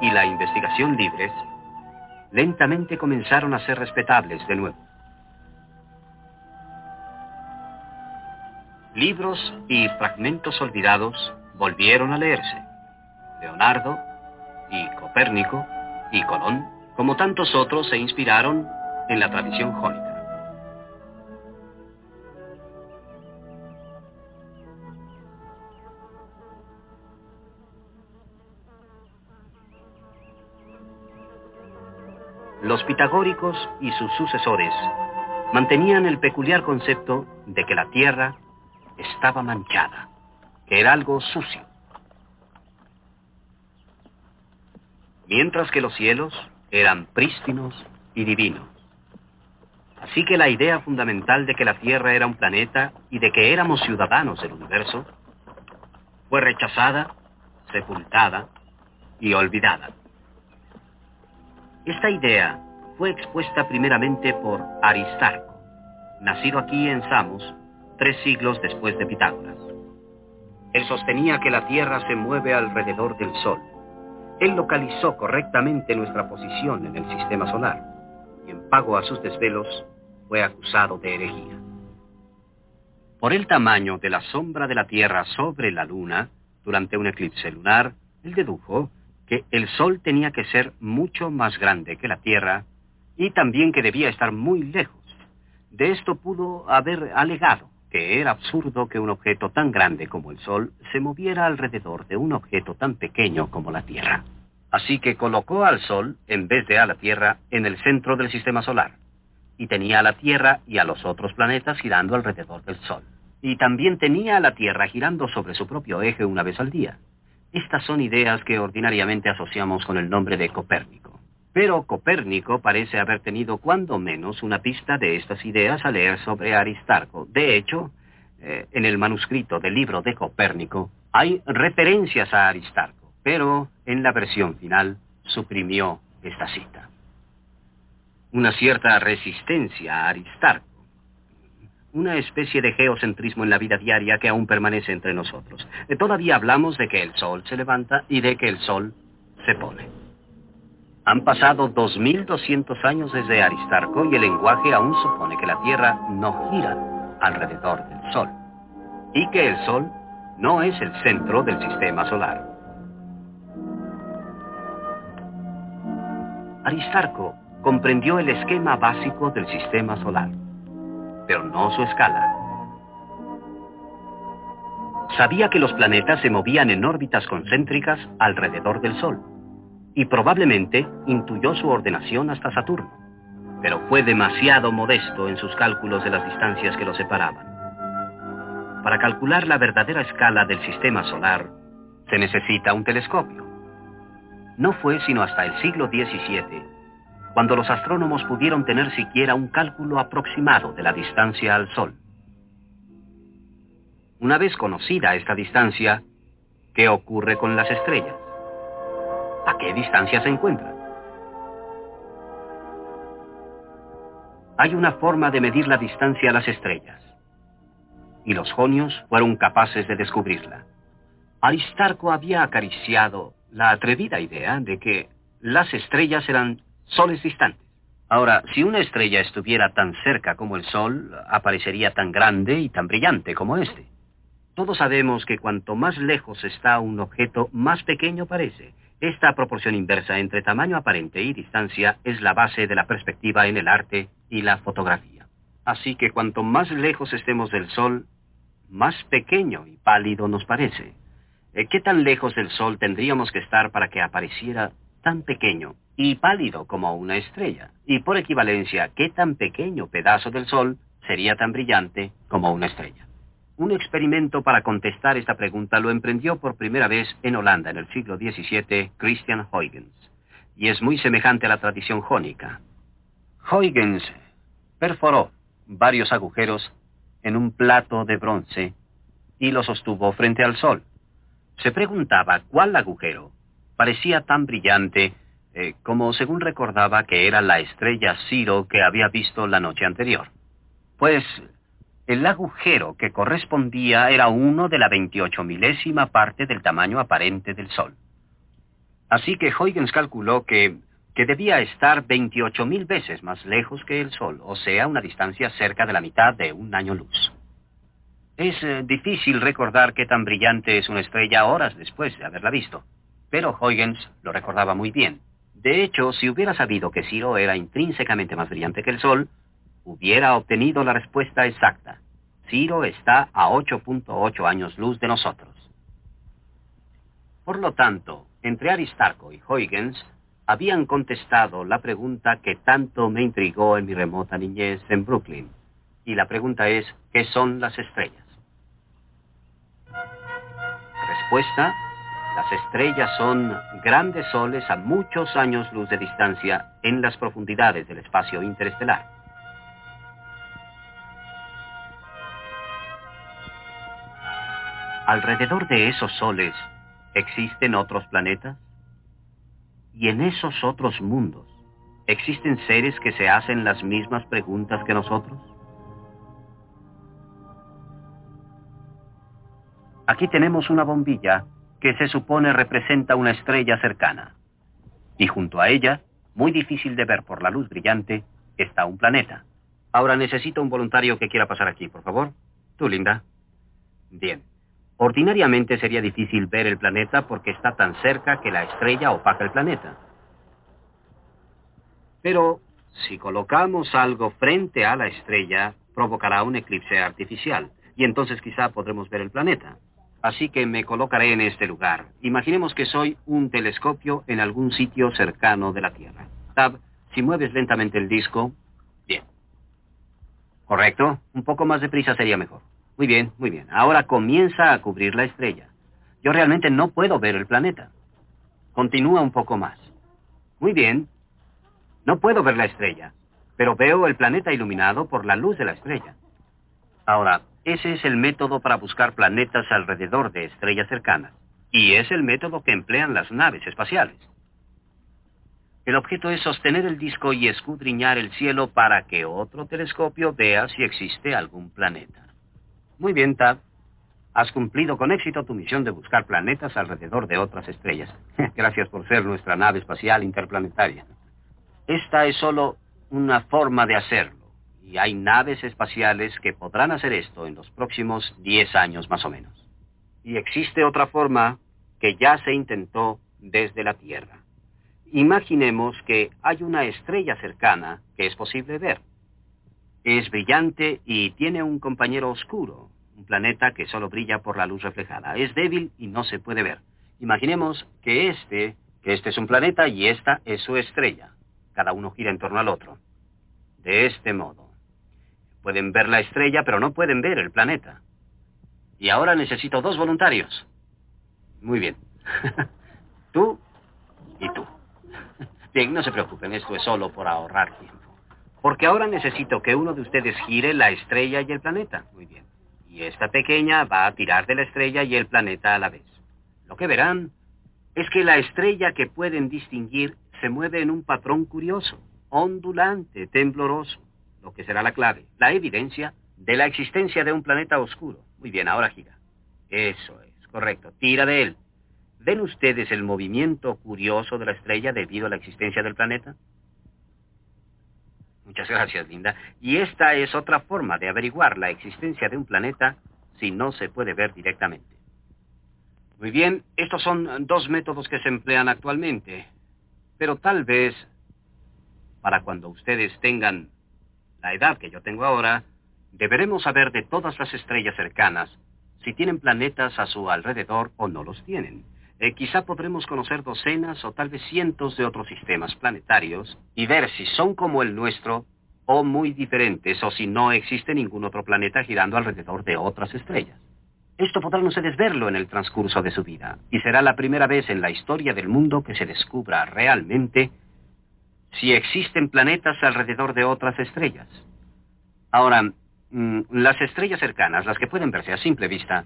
y la investigación libres lentamente comenzaron a ser respetables de nuevo. Libros y fragmentos olvidados volvieron a leerse. Leonardo y Copérnico y Colón, como tantos otros, se inspiraron en la tradición jónica. Los pitagóricos y sus sucesores mantenían el peculiar concepto de que la Tierra estaba manchada que era algo sucio. Mientras que los cielos eran prístinos y divinos. Así que la idea fundamental de que la Tierra era un planeta y de que éramos ciudadanos del universo fue rechazada, sepultada y olvidada. Esta idea fue expuesta primeramente por Aristarco, nacido aquí en Samos tres siglos después de Pitágoras. Él sostenía que la Tierra se mueve alrededor del Sol. Él localizó correctamente nuestra posición en el sistema solar y en pago a sus desvelos fue acusado de herejía. Por el tamaño de la sombra de la Tierra sobre la Luna durante un eclipse lunar, él dedujo que el Sol tenía que ser mucho más grande que la Tierra y también que debía estar muy lejos. De esto pudo haber alegado que era absurdo que un objeto tan grande como el Sol se moviera alrededor de un objeto tan pequeño como la Tierra. Así que colocó al Sol, en vez de a la Tierra, en el centro del sistema solar. y tenía a la Tierra y a los otros planetas girando alrededor del Sol. Y también tenía a la Tierra girando sobre su propio eje una vez al día. Estas son ideas que ordinariamente asociamos con el nombre de Copérnico. Pero Copérnico parece haber tenido cuando menos una pista de estas ideas al leer sobre Aristarco. De hecho, eh, en el manuscrito del libro de Copérnico hay referencias a Aristarco, pero en la versión final suprimió esta cita. Una cierta resistencia a Aristarco. Una especie de geocentrismo en la vida diaria que aún permanece entre nosotros. Eh, todavía hablamos de que el sol se levanta y de que el sol se pone. Han pasado 2.200 años desde Aristarco y el lenguaje aún supone que la Tierra no gira alrededor del Sol y que el Sol no es el centro del sistema solar. Aristarco comprendió el esquema básico del sistema solar, pero no su escala. Sabía que los planetas se movían en órbitas concéntricas alrededor del Sol, y probablemente intuyó su ordenación hasta Saturno, pero fue demasiado modesto en sus cálculos de las distancias que los separaban. Para calcular la verdadera escala del sistema solar, se necesita un telescopio. No fue sino hasta el siglo XVII cuando los astrónomos pudieron tener siquiera un cálculo aproximado de la distancia al Sol. Una vez conocida esta distancia, ¿qué ocurre con las estrellas? ¿A qué distancia se encuentran? Hay una forma de medir la distancia a las estrellas y los jonios fueron capaces de descubrirla. Aristarco había acariciado la atrevida idea de que las estrellas eran soles distantes. Ahora, si una estrella estuviera tan cerca como el Sol, aparecería tan grande y tan brillante como este. Todos sabemos que cuanto más lejos está un objeto, más pequeño parece. Esta proporción inversa entre tamaño aparente y distancia es la base de la perspectiva en el arte y la fotografía. Así que cuanto más lejos estemos del Sol, más pequeño y pálido nos parece. Eh, ¿Qué tan lejos del Sol tendríamos que estar para que apareciera tan pequeño y pálido como una estrella? Y por equivalencia, ¿qué tan pequeño pedazo del Sol sería tan brillante como una estrella? Un experimento para contestar esta pregunta lo emprendió por primera vez en Holanda en el siglo XVII Christian Huygens, y es muy semejante a la tradición jónica. Huygens perforó varios agujeros en un plato de bronce y lo sostuvo frente al sol. Se preguntaba cuál agujero parecía tan brillante eh, como según recordaba que era la estrella Ciro que había visto la noche anterior. Pues el agujero que correspondía era uno de la veintiocho milésima parte del tamaño aparente del Sol. Así que Huygens calculó que que debía estar 28 mil veces más lejos que el Sol, o sea, una distancia cerca de la mitad de un año luz. Es eh, difícil recordar qué tan brillante es una estrella horas después de haberla visto, pero Huygens lo recordaba muy bien. De hecho, si hubiera sabido que Ciro era intrínsecamente más brillante que el Sol, hubiera obtenido la respuesta exacta. Ciro está a 8.8 años luz de nosotros. Por lo tanto, entre Aristarco y Huygens habían contestado la pregunta que tanto me intrigó en mi remota niñez en Brooklyn. Y la pregunta es, ¿qué son las estrellas? Respuesta, las estrellas son grandes soles a muchos años luz de distancia en las profundidades del espacio interestelar. Alrededor de esos soles, ¿existen otros planetas? Y en esos otros mundos, ¿existen seres que se hacen las mismas preguntas que nosotros? Aquí tenemos una bombilla que se supone representa una estrella cercana. Y junto a ella, muy difícil de ver por la luz brillante, está un planeta. Ahora necesito un voluntario que quiera pasar aquí, por favor. Tú, Linda. Bien. Ordinariamente sería difícil ver el planeta porque está tan cerca que la estrella opaca el planeta. Pero si colocamos algo frente a la estrella, provocará un eclipse artificial, y entonces quizá podremos ver el planeta. Así que me colocaré en este lugar. Imaginemos que soy un telescopio en algún sitio cercano de la Tierra. Tab, si mueves lentamente el disco... Bien. Correcto. Un poco más de prisa sería mejor. Muy bien, muy bien. Ahora comienza a cubrir la estrella. Yo realmente no puedo ver el planeta. Continúa un poco más. Muy bien. No puedo ver la estrella, pero veo el planeta iluminado por la luz de la estrella. Ahora, ese es el método para buscar planetas alrededor de estrellas cercanas. Y es el método que emplean las naves espaciales. El objeto es sostener el disco y escudriñar el cielo para que otro telescopio vea si existe algún planeta. Muy bien, Tab. Has cumplido con éxito tu misión de buscar planetas alrededor de otras estrellas. [laughs] Gracias por ser nuestra nave espacial interplanetaria. Esta es solo una forma de hacerlo y hay naves espaciales que podrán hacer esto en los próximos 10 años más o menos. Y existe otra forma que ya se intentó desde la Tierra. Imaginemos que hay una estrella cercana que es posible ver. Es brillante y tiene un compañero oscuro, un planeta que solo brilla por la luz reflejada. Es débil y no se puede ver. Imaginemos que este, que este es un planeta y esta es su estrella. Cada uno gira en torno al otro. De este modo. Pueden ver la estrella, pero no pueden ver el planeta. Y ahora necesito dos voluntarios. Muy bien. [laughs] tú y tú. [laughs] Bien, no se preocupen, esto es solo por ahorrar tiempo. Porque ahora necesito que uno de ustedes gire la estrella y el planeta. Muy bien. Y esta pequeña va a tirar de la estrella y el planeta a la vez. Lo que verán es que la estrella que pueden distinguir se mueve en un patrón curioso, ondulante, tembloroso lo que será la clave, la evidencia de la existencia de un planeta oscuro. Muy bien, ahora gira. Eso es, correcto. Tira de él. ¿Ven ustedes el movimiento curioso de la estrella debido a la existencia del planeta? Muchas gracias, Linda. Y esta es otra forma de averiguar la existencia de un planeta si no se puede ver directamente. Muy bien, estos son dos métodos que se emplean actualmente. Pero tal vez, para cuando ustedes tengan la edad que yo tengo ahora, deberemos saber de todas las estrellas cercanas si tienen planetas a su alrededor o no los tienen. Eh, quizá podremos conocer docenas o tal vez cientos de otros sistemas planetarios y ver si son como el nuestro o muy diferentes o si no existe ningún otro planeta girando alrededor de otras estrellas. Esto podrán ustedes verlo en el transcurso de su vida y será la primera vez en la historia del mundo que se descubra realmente si existen planetas alrededor de otras estrellas. Ahora, mm, las estrellas cercanas, las que pueden verse a simple vista,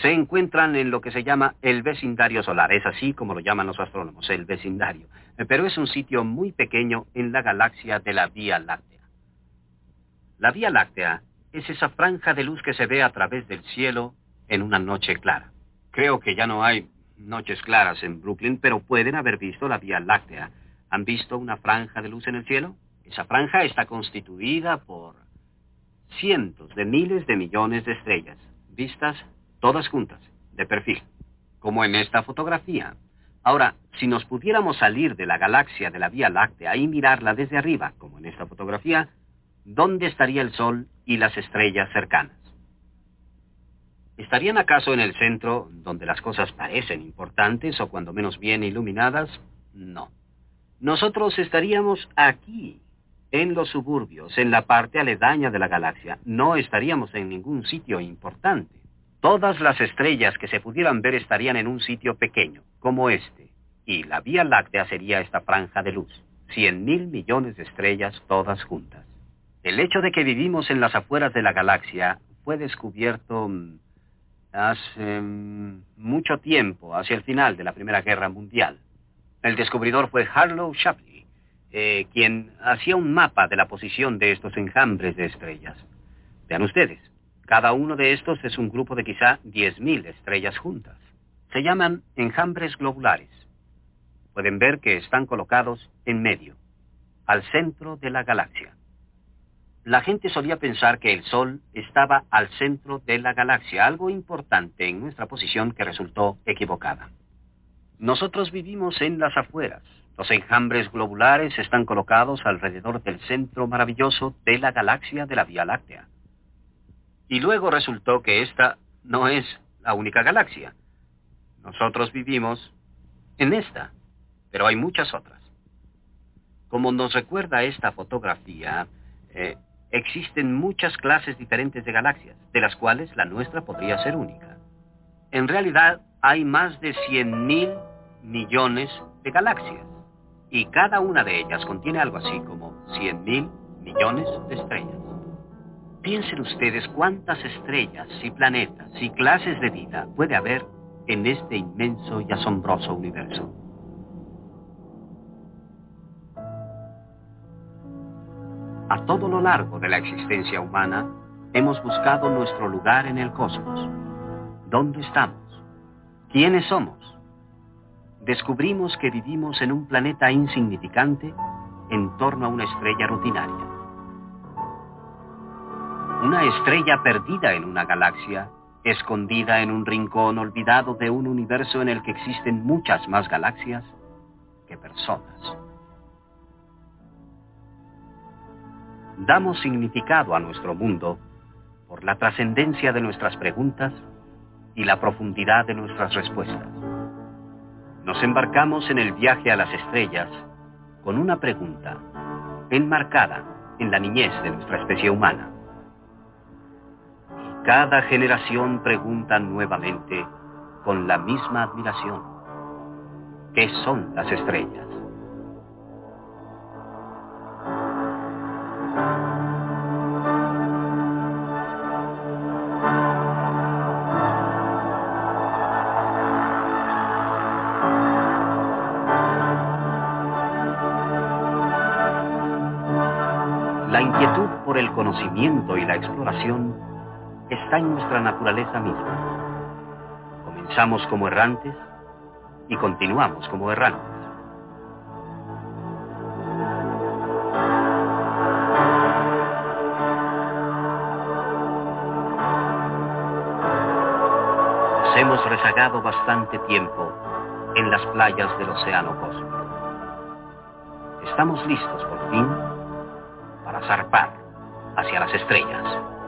se encuentran en lo que se llama el vecindario solar. Es así como lo llaman los astrónomos, el vecindario. Pero es un sitio muy pequeño en la galaxia de la Vía Láctea. La Vía Láctea es esa franja de luz que se ve a través del cielo en una noche clara. Creo que ya no hay noches claras en Brooklyn, pero pueden haber visto la Vía Láctea ¿Han visto una franja de luz en el cielo? Esa franja está constituida por cientos de miles de millones de estrellas, vistas todas juntas, de perfil, como en esta fotografía. Ahora, si nos pudiéramos salir de la galaxia de la Vía Láctea y mirarla desde arriba, como en esta fotografía, ¿dónde estaría el Sol y las estrellas cercanas? ¿Estarían acaso en el centro, donde las cosas parecen importantes o cuando menos bien iluminadas? No. Nosotros estaríamos aquí, en los suburbios, en la parte aledaña de la galaxia. No estaríamos en ningún sitio importante. Todas las estrellas que se pudieran ver estarían en un sitio pequeño, como este. Y la Vía Láctea sería esta franja de luz. Cien mil millones de estrellas todas juntas. El hecho de que vivimos en las afueras de la galaxia fue descubierto mm, hace mm, mucho tiempo, hacia el final de la Primera Guerra Mundial. El descubridor fue Harlow Shapley, eh, quien hacía un mapa de la posición de estos enjambres de estrellas. Vean ustedes, cada uno de estos es un grupo de quizá 10.000 estrellas juntas. Se llaman enjambres globulares. Pueden ver que están colocados en medio, al centro de la galaxia. La gente solía pensar que el Sol estaba al centro de la galaxia, algo importante en nuestra posición que resultó equivocada. Nosotros vivimos en las afueras. Los enjambres globulares están colocados alrededor del centro maravilloso de la galaxia de la Vía Láctea. Y luego resultó que esta no es la única galaxia. Nosotros vivimos en esta, pero hay muchas otras. Como nos recuerda esta fotografía, eh, existen muchas clases diferentes de galaxias, de las cuales la nuestra podría ser única. En realidad, hay más de 100.000 millones de galaxias, y cada una de ellas contiene algo así como 100.000 millones de estrellas. Piensen ustedes cuántas estrellas y planetas y clases de vida puede haber en este inmenso y asombroso universo. A todo lo largo de la existencia humana, hemos buscado nuestro lugar en el cosmos. ¿Dónde estamos? ¿Quiénes somos? Descubrimos que vivimos en un planeta insignificante en torno a una estrella rutinaria. Una estrella perdida en una galaxia, escondida en un rincón olvidado de un universo en el que existen muchas más galaxias que personas. Damos significado a nuestro mundo por la trascendencia de nuestras preguntas y la profundidad de nuestras respuestas. Nos embarcamos en el viaje a las estrellas con una pregunta enmarcada en la niñez de nuestra especie humana. Y cada generación pregunta nuevamente con la misma admiración, ¿qué son las estrellas? Conocimiento y la exploración está en nuestra naturaleza misma. Comenzamos como errantes y continuamos como errantes. Nos hemos rezagado bastante tiempo en las playas del océano cósmico. Estamos listos por fin para zarpar hacia las estrellas.